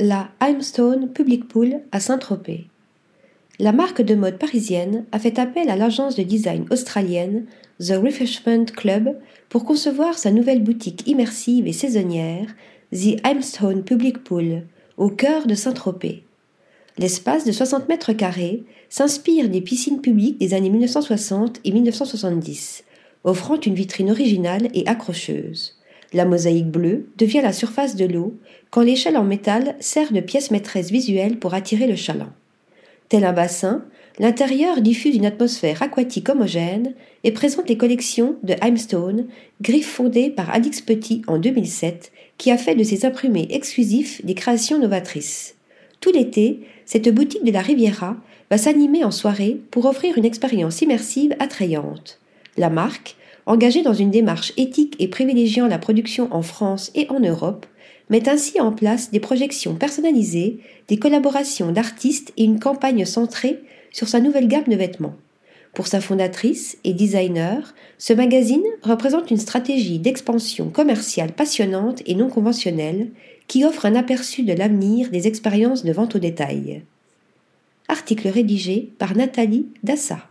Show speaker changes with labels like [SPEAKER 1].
[SPEAKER 1] la Imestone Public Pool à Saint-Tropez. La marque de mode parisienne a fait appel à l'agence de design australienne The Refreshment Club pour concevoir sa nouvelle boutique immersive et saisonnière, The Imestone Public Pool, au cœur de Saint-Tropez. L'espace de 60 mètres carrés s'inspire des piscines publiques des années 1960 et 1970, offrant une vitrine originale et accrocheuse. La mosaïque bleue devient la surface de l'eau quand l'échelle en métal sert de pièce maîtresse visuelle pour attirer le chaland. Tel un bassin, l'intérieur diffuse une atmosphère aquatique homogène et présente les collections de Heimstone, griffe fondée par Alix Petit en 2007, qui a fait de ses imprimés exclusifs des créations novatrices. Tout l'été, cette boutique de la Riviera va s'animer en soirée pour offrir une expérience immersive attrayante. La marque, engagée dans une démarche éthique et privilégiant la production en France et en Europe, met ainsi en place des projections personnalisées, des collaborations d'artistes et une campagne centrée sur sa nouvelle gamme de vêtements. Pour sa fondatrice et designer, ce magazine représente une stratégie d'expansion commerciale passionnante et non conventionnelle qui offre un aperçu de l'avenir des expériences de vente au détail. Article rédigé par Nathalie Dassa.